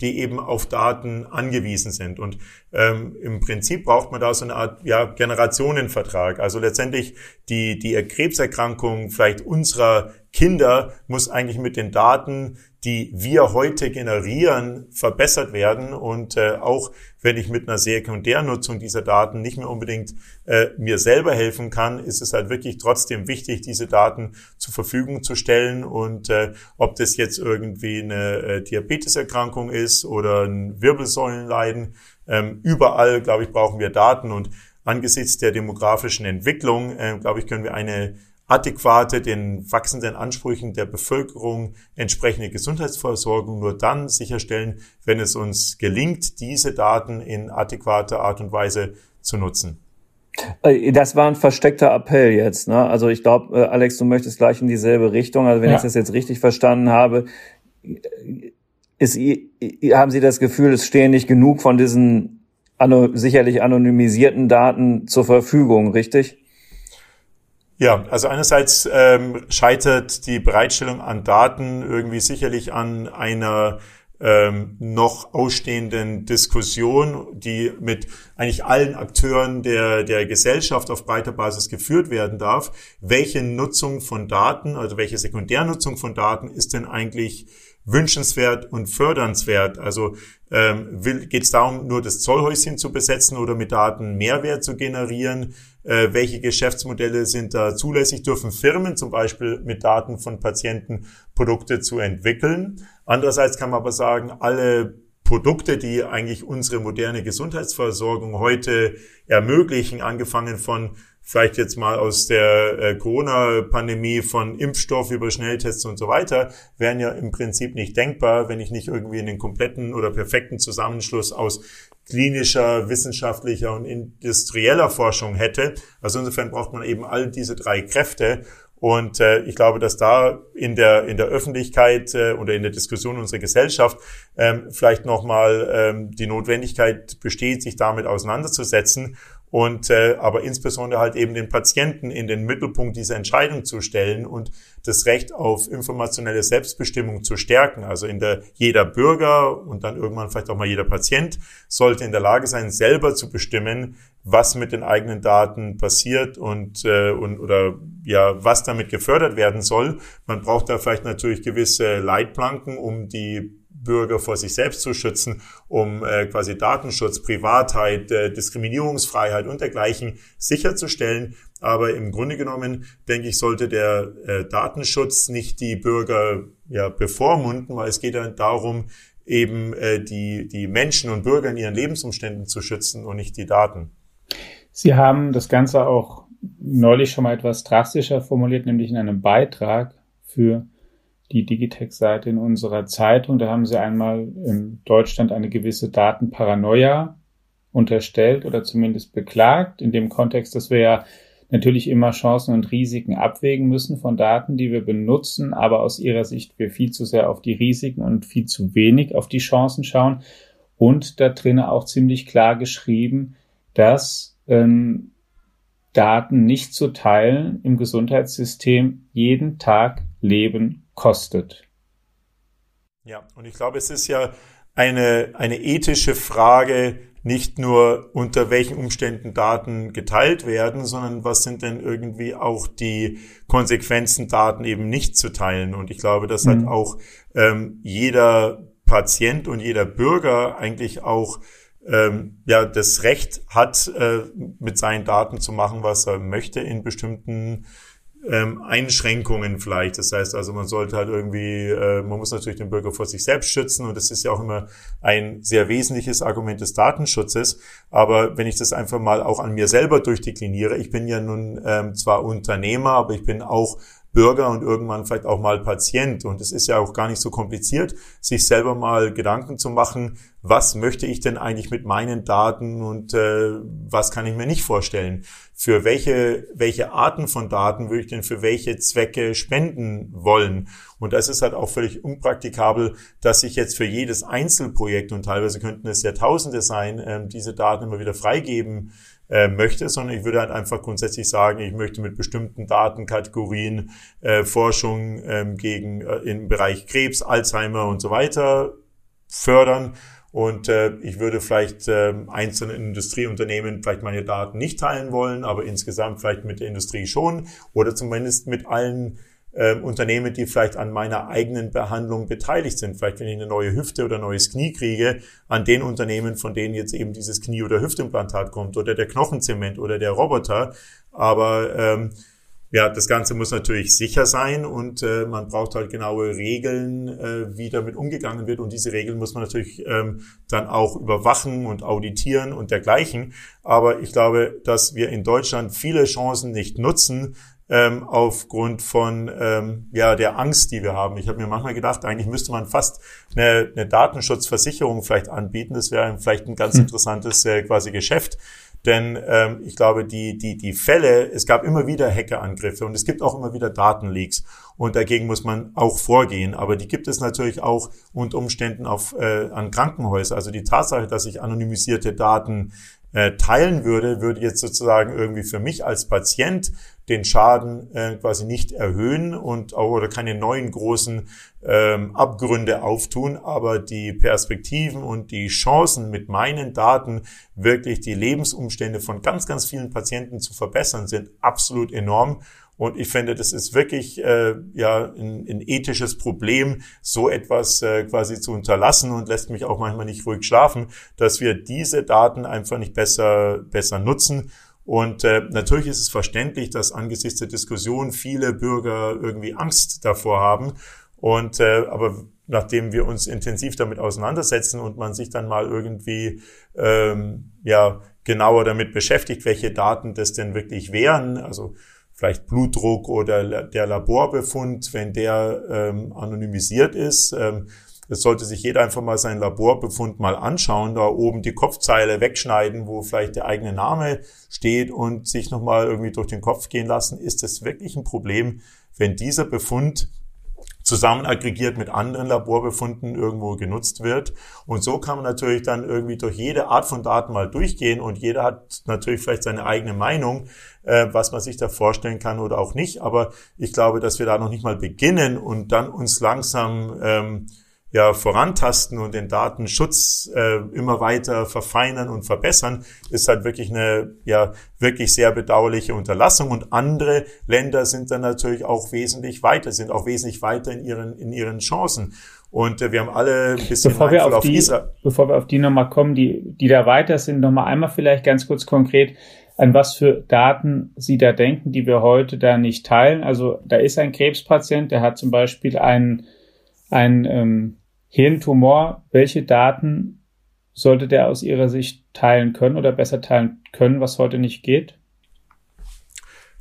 Speaker 2: die eben auf Daten angewiesen sind. Und ähm, im Prinzip braucht man da so eine Art ja, Generationenvertrag. Also letztendlich die, die Krebserkrankung vielleicht unserer Kinder muss eigentlich mit den Daten, die wir heute generieren, verbessert werden. Und äh, auch wenn ich mit einer Sekundärnutzung dieser Daten nicht mehr unbedingt äh, mir selber helfen kann, ist es halt wirklich trotzdem wichtig, diese Daten zur Verfügung zu stellen. Und äh, ob das jetzt irgendwie eine äh, Diabeteserkrankung ist oder ein Wirbelsäulenleiden, ähm, überall, glaube ich, brauchen wir Daten. Und angesichts der demografischen Entwicklung, äh, glaube ich, können wir eine adäquate, den wachsenden Ansprüchen der Bevölkerung entsprechende Gesundheitsversorgung nur dann sicherstellen, wenn es uns gelingt, diese Daten in adäquater Art und Weise zu nutzen.
Speaker 3: Äh, das war ein versteckter Appell jetzt. Ne? Also ich glaube, äh, Alex, du möchtest gleich in dieselbe Richtung. Also wenn ja. ich das jetzt richtig verstanden habe, ist, haben Sie das Gefühl, es stehen nicht genug von diesen sicherlich anonymisierten Daten zur Verfügung, richtig?
Speaker 2: Ja, also einerseits ähm, scheitert die Bereitstellung an Daten irgendwie sicherlich an einer ähm, noch ausstehenden Diskussion, die mit eigentlich allen Akteuren der, der Gesellschaft auf breiter Basis geführt werden darf. Welche Nutzung von Daten, also welche Sekundärnutzung von Daten ist denn eigentlich wünschenswert und fördernswert? Also ähm, geht es darum, nur das Zollhäuschen zu besetzen oder mit Daten Mehrwert zu generieren? Äh, welche Geschäftsmodelle sind da zulässig? Dürfen Firmen zum Beispiel mit Daten von Patienten Produkte zu entwickeln? Andererseits kann man aber sagen, alle Produkte, die eigentlich unsere moderne Gesundheitsversorgung heute ermöglichen, angefangen von vielleicht jetzt mal aus der äh, Corona-Pandemie von Impfstoff über Schnelltests und so weiter, wären ja im Prinzip nicht denkbar, wenn ich nicht irgendwie einen kompletten oder perfekten Zusammenschluss aus klinischer, wissenschaftlicher und industrieller Forschung hätte. Also insofern braucht man eben all diese drei Kräfte. Und äh, ich glaube, dass da in der in der Öffentlichkeit äh, oder in der Diskussion unserer Gesellschaft ähm, vielleicht nochmal ähm, die Notwendigkeit besteht, sich damit auseinanderzusetzen und äh, aber insbesondere halt eben den Patienten in den Mittelpunkt dieser Entscheidung zu stellen und das Recht auf informationelle Selbstbestimmung zu stärken. Also in der jeder Bürger und dann irgendwann vielleicht auch mal jeder Patient sollte in der Lage sein, selber zu bestimmen, was mit den eigenen Daten passiert und, äh, und oder ja, was damit gefördert werden soll. Man braucht da vielleicht natürlich gewisse Leitplanken, um die Bürger vor sich selbst zu schützen, um äh, quasi Datenschutz, Privatheit, äh, Diskriminierungsfreiheit und dergleichen sicherzustellen. Aber im Grunde genommen, denke ich, sollte der äh, Datenschutz nicht die Bürger ja, bevormunden, weil es geht ja darum, eben äh, die, die Menschen und Bürger in ihren Lebensumständen zu schützen und nicht die Daten.
Speaker 1: Sie haben das Ganze auch neulich schon mal etwas drastischer formuliert, nämlich in einem Beitrag für die Digitex-Seite in unserer Zeitung. Da haben sie einmal in Deutschland eine gewisse Datenparanoia unterstellt oder zumindest beklagt, in dem Kontext, dass wir ja natürlich immer Chancen und Risiken abwägen müssen von Daten, die wir benutzen, aber aus ihrer Sicht wir viel zu sehr auf die Risiken und viel zu wenig auf die Chancen schauen. Und da drinnen auch ziemlich klar geschrieben, dass ähm, Daten nicht zu teilen im Gesundheitssystem jeden Tag Leben kostet.
Speaker 2: Ja, und ich glaube, es ist ja eine, eine ethische Frage, nicht nur unter welchen Umständen Daten geteilt werden, sondern was sind denn irgendwie auch die Konsequenzen, Daten eben nicht zu teilen. Und ich glaube, dass halt mhm. halt auch ähm, jeder Patient und jeder Bürger eigentlich auch ähm, ja das Recht hat, äh, mit seinen Daten zu machen, was er möchte in bestimmten ähm, Einschränkungen vielleicht. Das heißt also, man sollte halt irgendwie, äh, man muss natürlich den Bürger vor sich selbst schützen und das ist ja auch immer ein sehr wesentliches Argument des Datenschutzes. Aber wenn ich das einfach mal auch an mir selber durchdekliniere, ich bin ja nun ähm, zwar Unternehmer, aber ich bin auch Bürger und irgendwann vielleicht auch mal Patient. Und es ist ja auch gar nicht so kompliziert, sich selber mal Gedanken zu machen, was möchte ich denn eigentlich mit meinen Daten und äh, was kann ich mir nicht vorstellen. Für welche, welche Arten von Daten würde ich denn für welche Zwecke spenden wollen? Und das ist halt auch völlig unpraktikabel, dass ich jetzt für jedes Einzelprojekt, und teilweise könnten es ja Tausende sein, äh, diese Daten immer wieder freigeben äh, möchte, sondern ich würde halt einfach grundsätzlich sagen, ich möchte mit bestimmten Datenkategorien äh, Forschung ähm, gegen äh, im Bereich Krebs, Alzheimer und so weiter fördern. Und äh, ich würde vielleicht äh, einzelne Industrieunternehmen vielleicht meine Daten nicht teilen wollen, aber insgesamt vielleicht mit der Industrie schon oder zumindest mit allen äh, Unternehmen, die vielleicht an meiner eigenen Behandlung beteiligt sind. Vielleicht, wenn ich eine neue Hüfte oder neues Knie kriege, an den Unternehmen, von denen jetzt eben dieses Knie- oder Hüftimplantat kommt oder der Knochenzement oder der Roboter. Aber ähm, ja, das Ganze muss natürlich sicher sein und äh, man braucht halt genaue Regeln, äh, wie damit umgegangen wird. Und diese Regeln muss man natürlich ähm, dann auch überwachen und auditieren und dergleichen. Aber ich glaube, dass wir in Deutschland viele Chancen nicht nutzen, ähm, aufgrund von ähm, ja der Angst, die wir haben. Ich habe mir manchmal gedacht, eigentlich müsste man fast eine, eine Datenschutzversicherung vielleicht anbieten. Das wäre vielleicht ein ganz hm. interessantes äh, quasi Geschäft. Denn ähm, ich glaube, die, die, die Fälle, es gab immer wieder Hackerangriffe und es gibt auch immer wieder Datenleaks. Und dagegen muss man auch vorgehen. Aber die gibt es natürlich auch unter Umständen auf, äh, an Krankenhäusern. Also die Tatsache, dass ich anonymisierte Daten äh, teilen würde, würde jetzt sozusagen irgendwie für mich als Patient den Schaden äh, quasi nicht erhöhen und oder keine neuen großen ähm, Abgründe auftun, aber die Perspektiven und die Chancen mit meinen Daten wirklich die Lebensumstände von ganz, ganz vielen Patienten zu verbessern sind absolut enorm und ich finde, das ist wirklich äh, ja ein, ein ethisches Problem, so etwas äh, quasi zu unterlassen und lässt mich auch manchmal nicht ruhig schlafen, dass wir diese Daten einfach nicht besser besser nutzen. Und äh, natürlich ist es verständlich, dass angesichts der Diskussion viele Bürger irgendwie Angst davor haben. Und äh, aber nachdem wir uns intensiv damit auseinandersetzen und man sich dann mal irgendwie ähm, ja genauer damit beschäftigt, welche Daten das denn wirklich wären, also vielleicht Blutdruck oder der Laborbefund, wenn der ähm, anonymisiert ist. Ähm, es sollte sich jeder einfach mal seinen Laborbefund mal anschauen, da oben die Kopfzeile wegschneiden, wo vielleicht der eigene Name steht und sich nochmal irgendwie durch den Kopf gehen lassen. Ist es wirklich ein Problem, wenn dieser Befund zusammen aggregiert mit anderen Laborbefunden irgendwo genutzt wird. Und so kann man natürlich dann irgendwie durch jede Art von Daten mal durchgehen und jeder hat natürlich vielleicht seine eigene Meinung, äh, was man sich da vorstellen kann oder auch nicht. Aber ich glaube, dass wir da noch nicht mal beginnen und dann uns langsam ähm, ja, vorantasten und den Datenschutz äh, immer weiter verfeinern und verbessern, ist halt wirklich eine ja wirklich sehr bedauerliche Unterlassung. Und andere Länder sind dann natürlich auch wesentlich weiter, sind auch wesentlich weiter in ihren in ihren Chancen. Und äh, wir haben alle ein bisschen
Speaker 1: bevor wir auf, auf die, Israel. Bevor wir auf die nochmal kommen, die, die da weiter sind, nochmal einmal vielleicht ganz kurz konkret, an was für Daten Sie da denken, die wir heute da nicht teilen. Also da ist ein Krebspatient, der hat zum Beispiel einen, einen ähm, Hirntumor, welche Daten sollte der aus Ihrer Sicht teilen können oder besser teilen können, was heute nicht geht?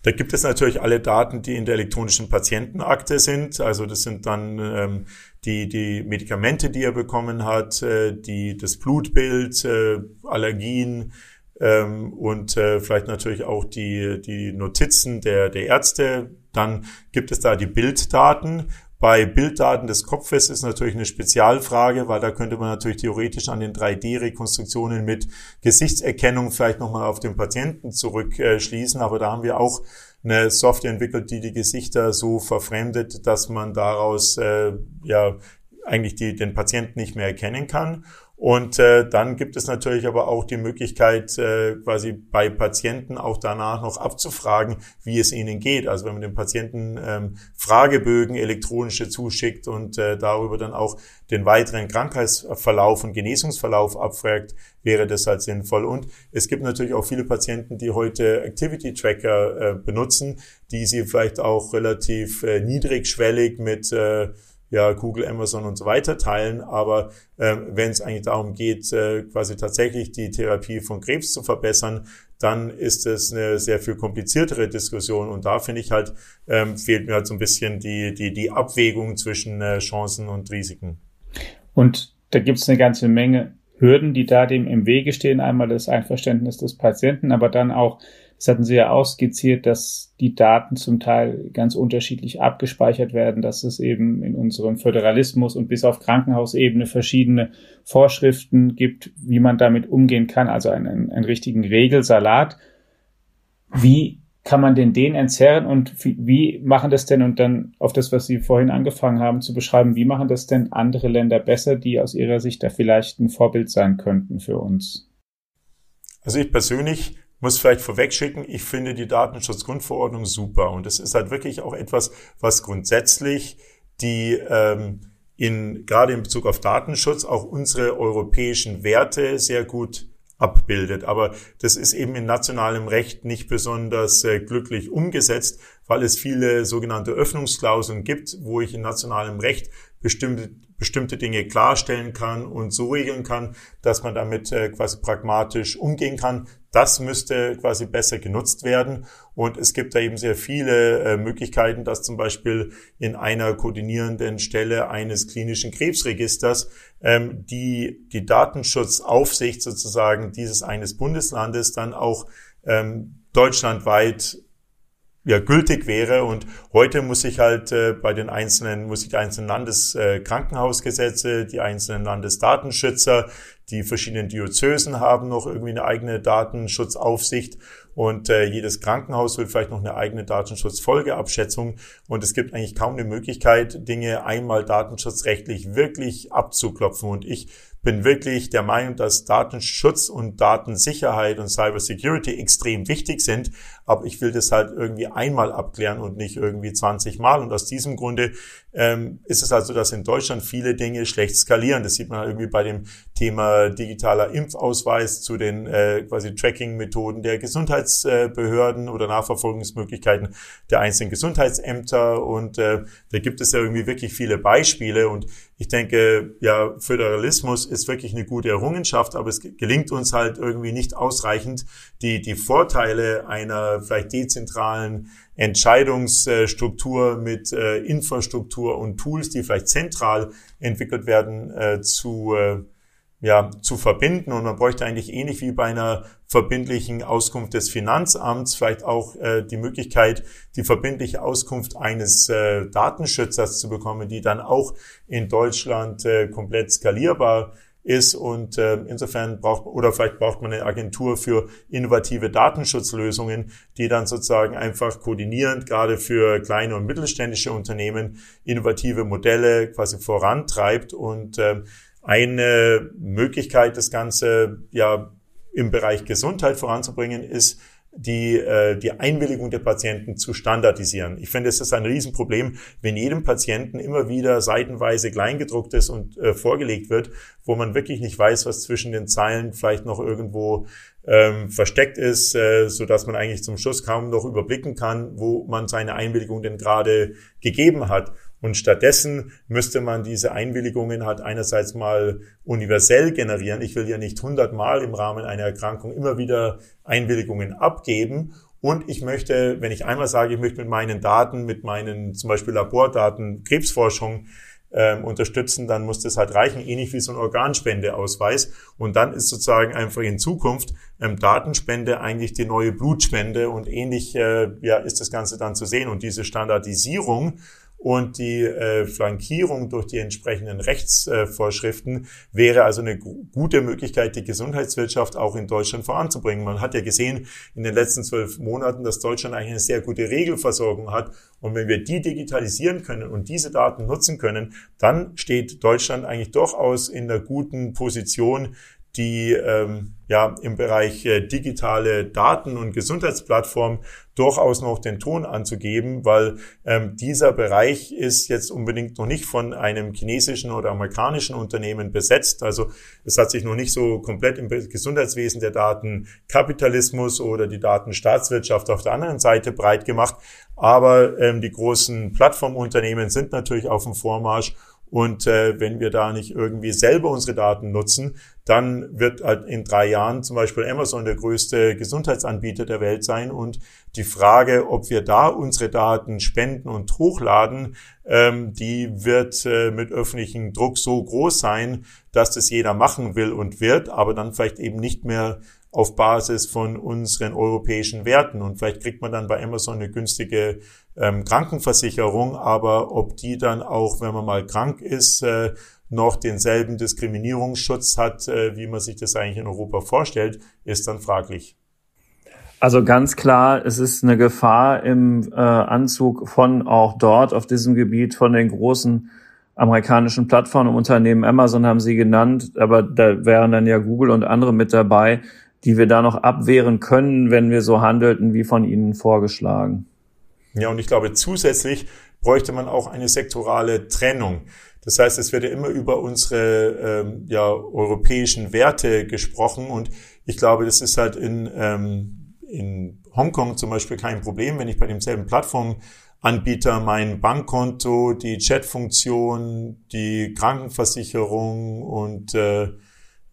Speaker 2: Da gibt es natürlich alle Daten, die in der elektronischen Patientenakte sind. Also das sind dann ähm, die, die Medikamente, die er bekommen hat, äh, die, das Blutbild, äh, Allergien ähm, und äh, vielleicht natürlich auch die, die Notizen der, der Ärzte. Dann gibt es da die Bilddaten. Bei Bilddaten des Kopfes ist natürlich eine Spezialfrage, weil da könnte man natürlich theoretisch an den 3D-Rekonstruktionen mit Gesichtserkennung vielleicht nochmal auf den Patienten zurückschließen. Aber da haben wir auch eine Software entwickelt, die die Gesichter so verfremdet, dass man daraus äh, ja eigentlich die, den Patienten nicht mehr erkennen kann. Und äh, dann gibt es natürlich aber auch die Möglichkeit, äh, quasi bei Patienten auch danach noch abzufragen, wie es ihnen geht. Also wenn man den Patienten ähm, Fragebögen elektronische zuschickt und äh, darüber dann auch den weiteren Krankheitsverlauf und Genesungsverlauf abfragt, wäre das halt sinnvoll. Und es gibt natürlich auch viele Patienten, die heute Activity Tracker äh, benutzen, die sie vielleicht auch relativ äh, niedrigschwellig mit äh, ja, Google, Amazon und so weiter teilen. Aber ähm, wenn es eigentlich darum geht, äh, quasi tatsächlich die Therapie von Krebs zu verbessern, dann ist es eine sehr viel kompliziertere Diskussion. Und da finde ich halt, ähm, fehlt mir halt so ein bisschen die, die, die Abwägung zwischen äh, Chancen und Risiken.
Speaker 1: Und da gibt es eine ganze Menge Hürden, die da dem im Wege stehen. Einmal das Einverständnis des Patienten, aber dann auch das hatten Sie ja auch skizziert, dass die Daten zum Teil ganz unterschiedlich abgespeichert werden, dass es eben in unserem Föderalismus und bis auf Krankenhausebene verschiedene Vorschriften gibt, wie man damit umgehen kann, also einen, einen richtigen Regelsalat. Wie kann man denn den entzerren und wie machen das denn und dann auf das, was Sie vorhin angefangen haben zu beschreiben, wie machen das denn andere Länder besser, die aus Ihrer Sicht da vielleicht ein Vorbild sein könnten für uns?
Speaker 2: Also ich persönlich muss vielleicht vorwegschicken, ich finde die Datenschutzgrundverordnung super und es ist halt wirklich auch etwas, was grundsätzlich die ähm, in gerade in Bezug auf Datenschutz auch unsere europäischen Werte sehr gut abbildet. Aber das ist eben in nationalem Recht nicht besonders äh, glücklich umgesetzt, weil es viele sogenannte Öffnungsklauseln gibt, wo ich in nationalem Recht bestimmte, bestimmte Dinge klarstellen kann und so regeln kann, dass man damit äh, quasi pragmatisch umgehen kann. Das müsste quasi besser genutzt werden. Und es gibt da eben sehr viele äh, Möglichkeiten, dass zum Beispiel in einer koordinierenden Stelle eines klinischen Krebsregisters ähm, die, die Datenschutzaufsicht sozusagen dieses eines Bundeslandes dann auch ähm, deutschlandweit ja, gültig wäre. Und heute muss ich halt äh, bei den einzelnen, muss ich die einzelnen Landeskrankenhausgesetze, äh, die einzelnen Landesdatenschützer, die verschiedenen Diözesen haben noch irgendwie eine eigene Datenschutzaufsicht und äh, jedes Krankenhaus will vielleicht noch eine eigene Datenschutzfolgeabschätzung und es gibt eigentlich kaum eine Möglichkeit, Dinge einmal datenschutzrechtlich wirklich abzuklopfen. Und ich bin wirklich der Meinung, dass Datenschutz und Datensicherheit und Cybersecurity extrem wichtig sind. Aber ich will das halt irgendwie einmal abklären und nicht irgendwie 20 Mal. Und aus diesem Grunde ähm, ist es also, dass in Deutschland viele Dinge schlecht skalieren. Das sieht man irgendwie bei dem Thema digitaler Impfausweis zu den äh, quasi Tracking-Methoden der Gesundheitsbehörden oder Nachverfolgungsmöglichkeiten der einzelnen Gesundheitsämter. Und äh, da gibt es ja irgendwie wirklich viele Beispiele. Und ich denke, ja, Föderalismus ist wirklich eine gute Errungenschaft, aber es gelingt uns halt irgendwie nicht ausreichend, die, die Vorteile einer vielleicht dezentralen Entscheidungsstruktur mit äh, Infrastruktur und Tools, die vielleicht zentral entwickelt werden, äh, zu, äh, ja, zu verbinden. Und man bräuchte eigentlich ähnlich wie bei einer verbindlichen Auskunft des Finanzamts vielleicht auch äh, die Möglichkeit, die verbindliche Auskunft eines äh, Datenschützers zu bekommen, die dann auch in Deutschland äh, komplett skalierbar ist und äh, insofern braucht oder vielleicht braucht man eine Agentur für innovative Datenschutzlösungen, die dann sozusagen einfach koordinierend gerade für kleine und mittelständische Unternehmen innovative Modelle quasi vorantreibt und äh, eine Möglichkeit, das Ganze ja im Bereich Gesundheit voranzubringen, ist die, äh, die Einwilligung der Patienten zu standardisieren. Ich finde, es ist ein Riesenproblem, wenn jedem Patienten immer wieder seitenweise Kleingedrucktes und äh, vorgelegt wird, wo man wirklich nicht weiß, was zwischen den Zeilen vielleicht noch irgendwo ähm, versteckt ist, äh, so dass man eigentlich zum Schluss kaum noch überblicken kann, wo man seine Einwilligung denn gerade gegeben hat. Und stattdessen müsste man diese Einwilligungen halt einerseits mal universell generieren. Ich will ja nicht hundertmal im Rahmen einer Erkrankung immer wieder Einwilligungen abgeben. Und ich möchte, wenn ich einmal sage, ich möchte mit meinen Daten, mit meinen zum Beispiel Labordaten Krebsforschung ähm, unterstützen, dann muss das halt reichen, ähnlich wie so ein Organspendeausweis. Und dann ist sozusagen einfach in Zukunft ähm, Datenspende eigentlich die neue Blutspende und ähnlich äh, ja, ist das Ganze dann zu sehen. Und diese Standardisierung und die äh, Flankierung durch die entsprechenden Rechtsvorschriften wäre also eine gute Möglichkeit, die Gesundheitswirtschaft auch in Deutschland voranzubringen. Man hat ja gesehen in den letzten zwölf Monaten, dass Deutschland eigentlich eine sehr gute Regelversorgung hat. Und wenn wir die digitalisieren können und diese Daten nutzen können, dann steht Deutschland eigentlich durchaus in der guten Position, die ähm, ja im Bereich äh, digitale Daten und Gesundheitsplattform durchaus noch den Ton anzugeben, weil ähm, dieser Bereich ist jetzt unbedingt noch nicht von einem chinesischen oder amerikanischen Unternehmen besetzt. Also es hat sich noch nicht so komplett im Gesundheitswesen der Datenkapitalismus oder die Datenstaatswirtschaft auf der anderen Seite breit gemacht. Aber ähm, die großen Plattformunternehmen sind natürlich auf dem Vormarsch und äh, wenn wir da nicht irgendwie selber unsere Daten nutzen, dann wird halt in drei Jahren zum Beispiel Amazon der größte Gesundheitsanbieter der Welt sein. Und die Frage, ob wir da unsere Daten spenden und hochladen, ähm, die wird äh, mit öffentlichem Druck so groß sein, dass das jeder machen will und wird, aber dann vielleicht eben nicht mehr auf Basis von unseren europäischen Werten. Und vielleicht kriegt man dann bei Amazon eine günstige ähm, Krankenversicherung, aber ob die dann auch, wenn man mal krank ist, äh, noch denselben Diskriminierungsschutz hat, äh, wie man sich das eigentlich in Europa vorstellt, ist dann fraglich.
Speaker 3: Also ganz klar, es ist eine Gefahr im äh, Anzug von auch dort auf diesem Gebiet von den großen amerikanischen Plattformunternehmen. Amazon haben Sie genannt, aber da wären dann ja Google und andere mit dabei, die wir da noch abwehren können, wenn wir so handelten wie von Ihnen vorgeschlagen.
Speaker 2: Ja, und ich glaube, zusätzlich bräuchte man auch eine sektorale Trennung. Das heißt, es wird ja immer über unsere ähm, ja, europäischen Werte gesprochen und ich glaube, das ist halt in, ähm, in Hongkong zum Beispiel kein Problem, wenn ich bei demselben Plattformanbieter mein Bankkonto, die Chatfunktion, die Krankenversicherung und äh,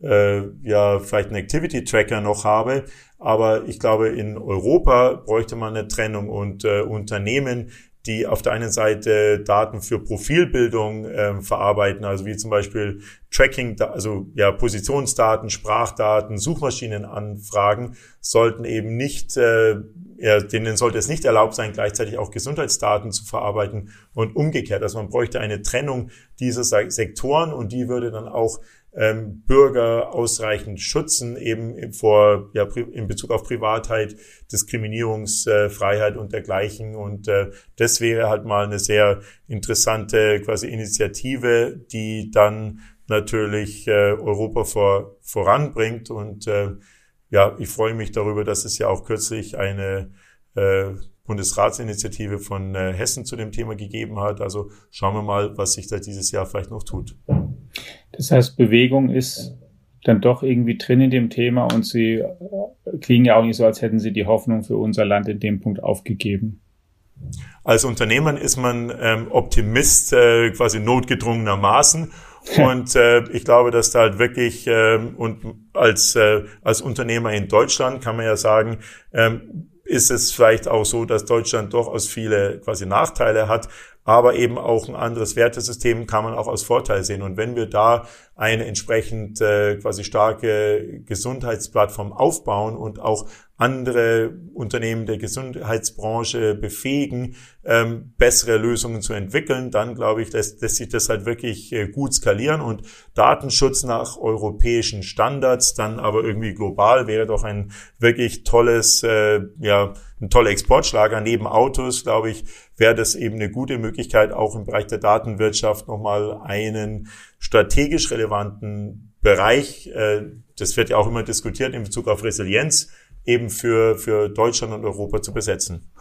Speaker 2: äh, ja vielleicht einen Activity Tracker noch habe. Aber ich glaube, in Europa bräuchte man eine Trennung und äh, Unternehmen, die auf der einen Seite Daten für Profilbildung äh, verarbeiten, also wie zum Beispiel Tracking, also ja Positionsdaten, Sprachdaten, Suchmaschinenanfragen, sollten eben nicht, äh, ja, denen sollte es nicht erlaubt sein, gleichzeitig auch Gesundheitsdaten zu verarbeiten und umgekehrt. Also man bräuchte eine Trennung dieser Sektoren und die würde dann auch ähm, Bürger ausreichend schützen, eben vor, ja, in Bezug auf Privatheit, Diskriminierungsfreiheit und dergleichen. Und äh, das wäre halt mal eine sehr interessante quasi Initiative, die dann natürlich äh, Europa vor, voranbringt. Und äh, ja, ich freue mich darüber, dass es ja auch kürzlich eine äh, Bundesratsinitiative von äh, Hessen zu dem Thema gegeben hat. Also schauen wir mal, was sich da dieses Jahr vielleicht noch tut.
Speaker 1: Das heißt, Bewegung ist dann doch irgendwie drin in dem Thema und sie äh, klingen ja auch nicht so, als hätten sie die Hoffnung für unser Land in dem Punkt aufgegeben.
Speaker 2: Als Unternehmer ist man ähm, Optimist, äh, quasi notgedrungenermaßen. Und äh, ich glaube, dass da halt wirklich äh, und als äh, als Unternehmer in Deutschland kann man ja sagen, ähm, ist es vielleicht auch so, dass Deutschland durchaus viele quasi Nachteile hat, aber eben auch ein anderes Wertesystem kann man auch als Vorteil sehen. Und wenn wir da eine entsprechend äh, quasi starke Gesundheitsplattform aufbauen und auch andere Unternehmen der Gesundheitsbranche befähigen, ähm, bessere Lösungen zu entwickeln, dann glaube ich, lässt, lässt sich das halt wirklich äh, gut skalieren und Datenschutz nach europäischen Standards, dann aber irgendwie global wäre doch ein wirklich tolles, äh, ja, ein toller Exportschlager. Neben Autos, glaube ich, wäre das eben eine gute Möglichkeit, auch im Bereich der Datenwirtschaft nochmal einen strategisch relevanten Bereich, äh, das wird ja auch immer diskutiert in Bezug auf Resilienz, eben für, für Deutschland und Europa zu besetzen.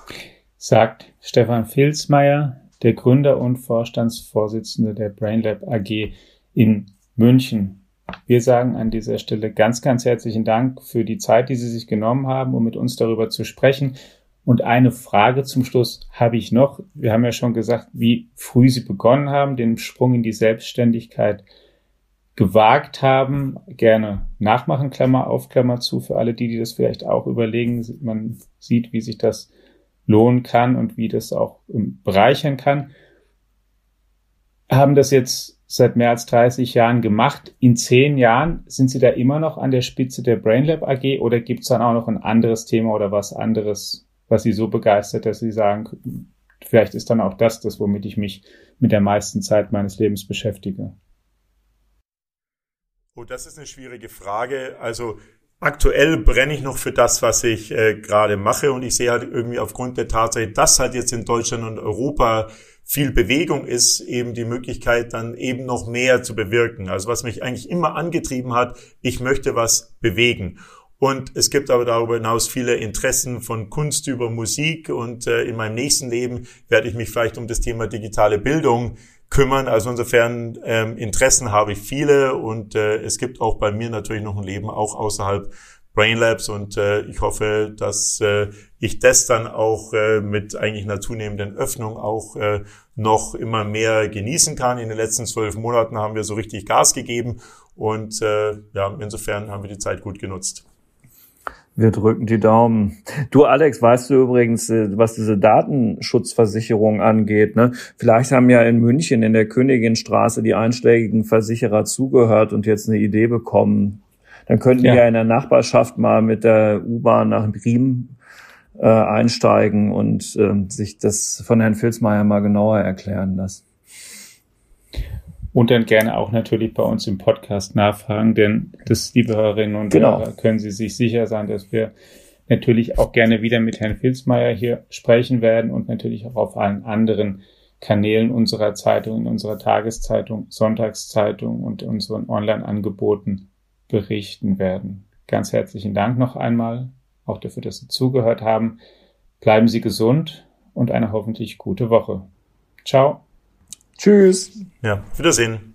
Speaker 1: Sagt Stefan Filzmeier, der Gründer und Vorstandsvorsitzende der BrainLab AG in München. Wir sagen an dieser Stelle ganz, ganz herzlichen Dank für die Zeit, die Sie sich genommen haben, um mit uns darüber zu sprechen. Und eine Frage zum Schluss habe ich noch. Wir haben ja schon gesagt, wie früh Sie begonnen haben, den Sprung in die Selbstständigkeit gewagt haben, gerne nachmachen, Klammer auf, Klammer zu, für alle die, die das vielleicht auch überlegen. Man sieht, wie sich das lohnen kann und wie das auch bereichern kann. Haben das jetzt seit mehr als 30 Jahren gemacht. In zehn Jahren sind Sie da immer noch an der Spitze der BrainLab AG oder gibt es dann auch noch ein anderes Thema oder was anderes, was Sie so begeistert, dass Sie sagen, vielleicht ist dann auch das das, womit ich mich mit der meisten Zeit meines Lebens beschäftige.
Speaker 2: Oh, das ist eine schwierige Frage. Also aktuell brenne ich noch für das, was ich äh, gerade mache und ich sehe halt irgendwie aufgrund der Tatsache, dass halt jetzt in Deutschland und Europa viel Bewegung ist, eben die Möglichkeit, dann eben noch mehr zu bewirken. Also was mich eigentlich immer angetrieben hat, ich möchte was bewegen. Und es gibt aber darüber hinaus viele Interessen von Kunst über Musik. Und äh, in meinem nächsten Leben werde ich mich vielleicht um das Thema digitale Bildung kümmern. Also insofern ähm, Interessen habe ich viele und äh, es gibt auch bei mir natürlich noch ein Leben auch außerhalb Brain Labs und äh, ich hoffe, dass äh, ich das dann auch äh, mit eigentlich einer zunehmenden Öffnung auch äh, noch immer mehr genießen kann. In den letzten zwölf Monaten haben wir so richtig Gas gegeben und äh, ja, insofern haben wir die Zeit gut genutzt.
Speaker 3: Wir drücken die Daumen. Du, Alex, weißt du übrigens, äh, was diese Datenschutzversicherung angeht? Ne? Vielleicht haben ja in München in der Königinstraße die einschlägigen Versicherer zugehört und jetzt eine Idee bekommen. Dann könnten ja. die ja in der Nachbarschaft mal mit der U-Bahn nach Riem äh, einsteigen und äh, sich das von Herrn Filzmeier mal genauer erklären lassen.
Speaker 1: Und dann gerne auch natürlich bei uns im Podcast nachfragen, denn das, liebe Hörerinnen und genau. Hörer, können Sie sich sicher sein, dass wir natürlich auch gerne wieder mit Herrn Filzmeier hier sprechen werden und natürlich auch auf allen anderen Kanälen unserer Zeitung, in unserer Tageszeitung, Sonntagszeitung und unseren Online-Angeboten berichten werden. Ganz herzlichen Dank noch einmal, auch dafür, dass Sie zugehört haben. Bleiben Sie gesund und eine hoffentlich gute Woche. Ciao.
Speaker 3: Tschüss.
Speaker 2: Ja, Wiedersehen.